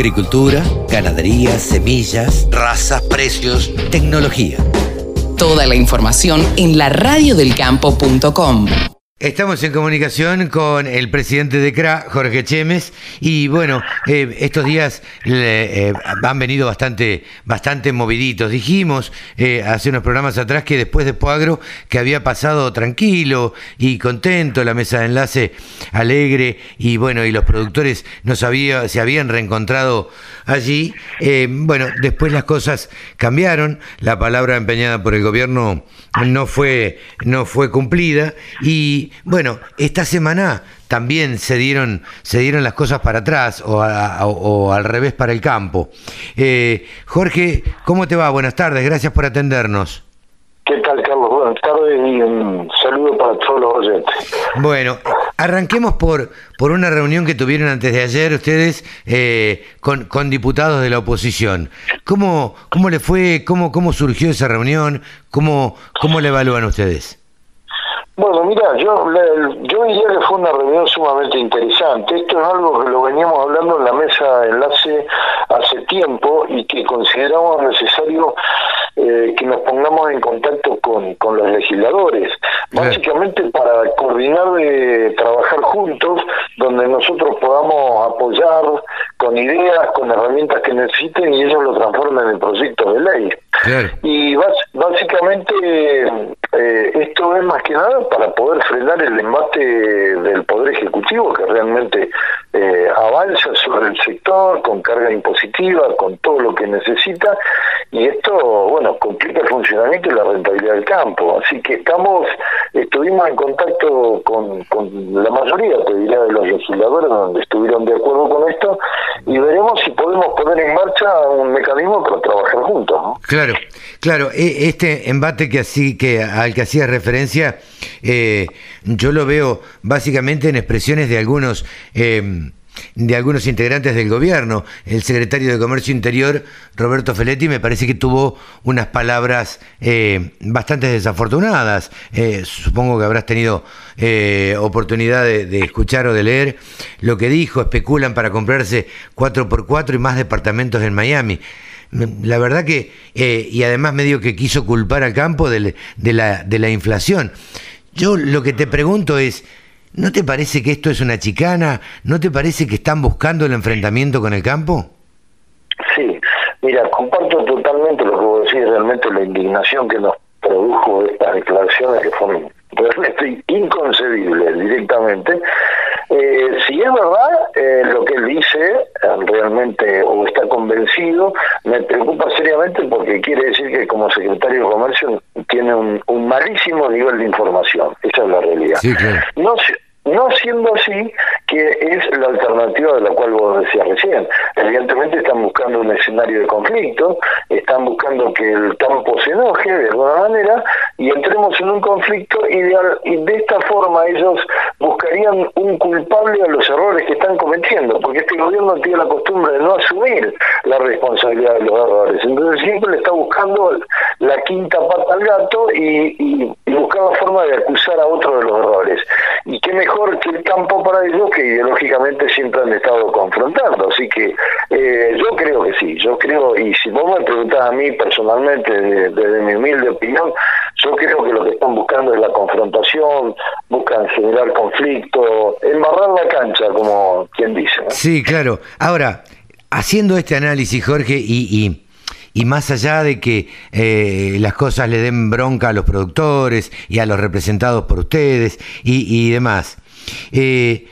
Agricultura, ganadería, semillas, razas, precios, tecnología. Toda la información en la radiodelcampo.com. Estamos en comunicación con el presidente de CRA, Jorge Chemes, y bueno, eh, estos días eh, han venido bastante, bastante moviditos. Dijimos eh, hace unos programas atrás que después de Poagro, que había pasado tranquilo y contento, la mesa de enlace alegre, y bueno, y los productores no sabía, se habían reencontrado allí. bueno, después las cosas cambiaron, la palabra empeñada por el gobierno no fue, no fue cumplida, y bueno, esta semana también se dieron, se dieron las cosas para atrás o, al revés para el campo. Eh, Jorge, ¿cómo te va? Buenas tardes, gracias por atendernos. ¿Qué tal, Carlos? Buenas tardes y un saludo para todos los oyentes. Bueno, arranquemos por, por una reunión que tuvieron antes de ayer ustedes eh, con, con, diputados de la oposición. ¿Cómo, cómo le fue? ¿Cómo, cómo surgió esa reunión? ¿Cómo, cómo le evalúan ustedes? Bueno, mira, yo, yo diría que fue una reunión sumamente interesante. Esto es algo que lo veníamos hablando en la mesa de enlace hace tiempo y que consideramos necesario eh, que nos pongamos en contacto con, con los legisladores, básicamente para coordinar de trabajar juntos, donde nosotros podamos apoyar con ideas, con herramientas que necesiten y ellos lo transformen en proyectos de ley. Y básicamente eh, esto es más que nada para poder frenar el embate del Poder Ejecutivo que realmente eh, avanza sobre el sector con carga impositiva, con todo lo que necesita y esto, bueno, complica el funcionamiento y la rentabilidad del campo. Así que estamos, estuvimos en contacto con, la mayoría, te diría, de los legisladores donde estuvieron de acuerdo con esto y veremos si podemos poner en marcha un mecanismo para trabajar Claro, claro, e, este embate que así que al que hacía referencia, eh, yo lo veo básicamente en expresiones de algunos eh, de algunos integrantes del gobierno. El secretario de Comercio Interior, Roberto Feletti, me parece que tuvo unas palabras eh, bastante desafortunadas. Eh, supongo que habrás tenido eh, oportunidad de, escuchar o de leer lo que dijo. Especulan para comprarse 4x4 y más departamentos en Miami. La verdad que, y además medio que quiso culpar al campo de, la, de la inflación. Yo lo que te pregunto es, ¿No te parece que esto es una chicana? ¿No te parece que están buscando el enfrentamiento con el campo? Sí, mira, comparto totalmente lo que vos decís, realmente la indignación que nos produjo estas declaraciones que fueron realmente inconcebibles directamente. Eh, si es verdad eh, lo que él dice, eh, realmente, o está convencido, me preocupa seriamente porque quiere decir que como secretario de Comercio tiene un, malísimo nivel de información. Esa es la realidad. No no siendo así, que es la alternativa de la cual vos decías recién. Evidentemente están buscando un escenario de conflicto, están buscando que el campo se enoje de alguna manera y entremos en un conflicto ideal y de esta forma ellos buscarían un culpable a los errores que están cometiendo, porque este gobierno tiene la costumbre de no asumir la responsabilidad de los errores. Entonces siempre le está buscando la quinta pata al gato y, y, y buscar la forma de acusar a otro de los errores. Y qué mejor que el campo para ellos que ideológicamente siempre han estado confrontando. Así que eh, yo creo que sí, yo creo, y si vos me preguntás a mí personalmente, desde, mi humilde opinión, yo creo que lo que están buscando es la confrontación, buscan generar conflicto, embarrar la cancha, como quien dice. Sí, claro. Ahora, haciendo este análisis, Jorge, y, y más allá de que eh, las cosas le den bronca a los productores y a los representados por ustedes y, demás, eh,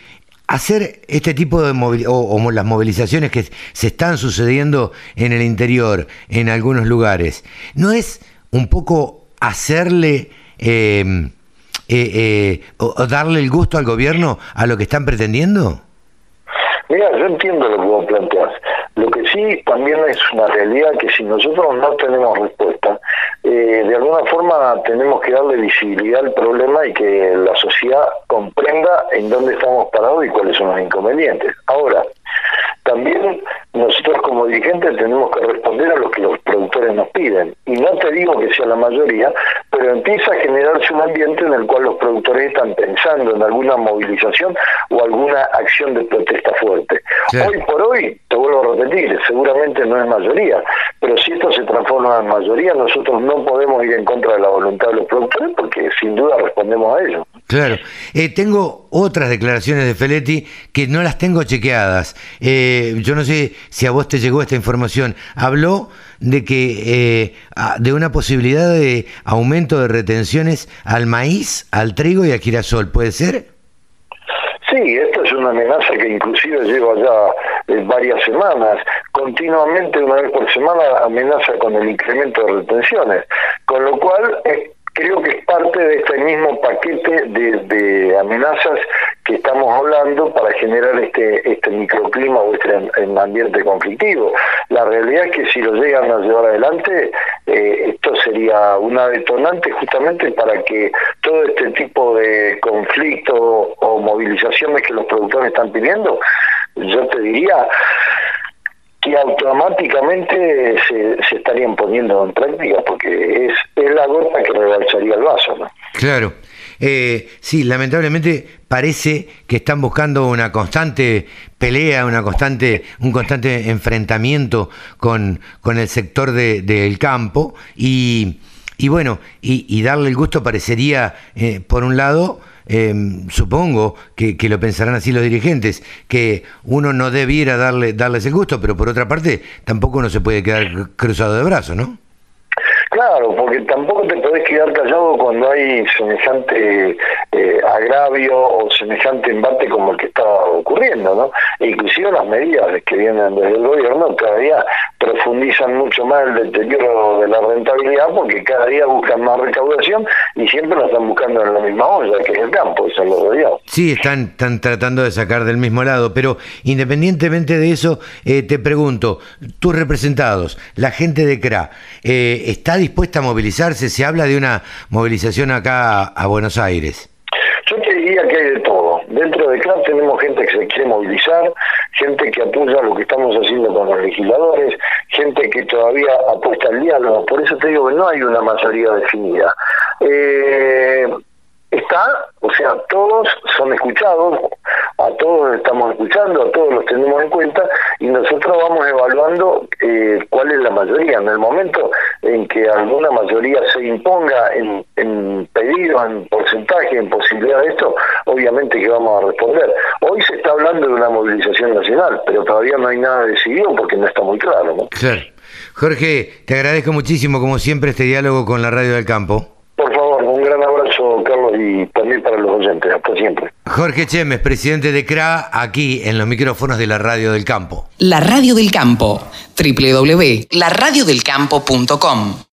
hacer este tipo de o, las movilizaciones que se están sucediendo en el interior, en algunos lugares, ¿no es un poco hacerle em, eh, o darle el gusto al gobierno a lo que están pretendiendo? Mira, yo entiendo lo que vos planteás. Lo que sí también es una realidad que si nosotros no tenemos respuesta, eh, de alguna forma tenemos que darle visibilidad al problema y que la sociedad comprenda en dónde estamos parados y cuáles son los inconvenientes. Ahora, también nosotros como dirigentes tenemos que responder a lo que los productores nos piden. Y no te digo que sea la mayoría, pero empieza a generarse un ambiente en el cual los productores están pensando en alguna movilización o alguna acción de protesta fuerte. Hoy por hoy, te vuelvo a repetir, seguramente no es mayoría, pero si esto se transforma en mayoría, nosotros no podemos ir en contra de la voluntad de los productores porque sin duda respondemos a ello. Claro. Eh, tengo otras declaraciones de Feletti que no las tengo chequeadas. Eh, yo no sé si a vos te llegó esta información. Habló de que eh, de una posibilidad de aumento de retenciones al maíz, al trigo y al girasol. ¿Puede ser? Sí, esta es una amenaza que inclusive lleva ya varias semanas. Continuamente, una vez por semana, amenaza con el incremento de retenciones. Con lo cual, creo que es parte de este mismo paquete de, amenazas que estamos hablando para generar este este microclima o este ambiente conflictivo. La realidad es que si lo llegan a llevar adelante, eh, esto sería una detonante justamente para que todo este tipo de conflicto o movilizaciones que los productores están pidiendo, yo te diría, que automáticamente se, se, estarían poniendo en práctica porque es, es la gota que rebalsaría el vaso. ¿no? Claro. Eh, sí, lamentablemente parece que están buscando una constante pelea, una constante, un constante enfrentamiento con, con el sector del de, campo y, y bueno, y, y, darle el gusto parecería, eh, por un lado, eh, supongo que, que, lo pensarán así los dirigentes, que uno no debiera darle, darles el gusto, pero por otra parte tampoco uno se puede quedar cruzado de brazos, ¿no? Claro, porque tampoco te podés quedar callado cuando hay semejante eh, agravio o semejante embate como el que está ocurriendo, ¿no? E inclusive las medidas que vienen desde el gobierno cada día profundizan mucho más el deterioro de la rentabilidad porque cada día buscan más recaudación y siempre lo están buscando en la misma olla, que es el campo, eso es lo Sí, están, están tratando de sacar del mismo lado, pero independientemente de eso, eh, te pregunto, tus representados, la gente de CRA, eh, ¿está dispuesta a movilizarse? Se habla de una movilización acá a Buenos Aires. Yo te diría que hay de todo. Dentro de CRA tenemos gente que se quiere movilizar, gente que apoya lo que estamos haciendo con los legisladores, gente que todavía apuesta al diálogo. Por eso te digo que no hay una mayoría definida. Eh, está, o sea, todos son escuchados, a todos estamos escuchando, a todos los tenemos en cuenta y nosotros vamos evaluando eh, cuál es la mayoría. En el momento en que alguna mayoría se imponga en, en pedido, en porcentaje, en posibilidad de esto, obviamente que vamos a responder. Hoy se está hablando de una movilización nacional, pero todavía no hay nada decidido porque no está muy claro. ¿no? Claro. Jorge, te agradezco muchísimo, como siempre, este diálogo con la Radio del Campo. Por favor, un gran abrazo, Carlos, y también para los oyentes. Hasta siempre. Jorge Chemes, presidente de CRA, aquí en los micrófonos de la Radio del Campo. La Radio del Campo, www.laradiodelcampo.com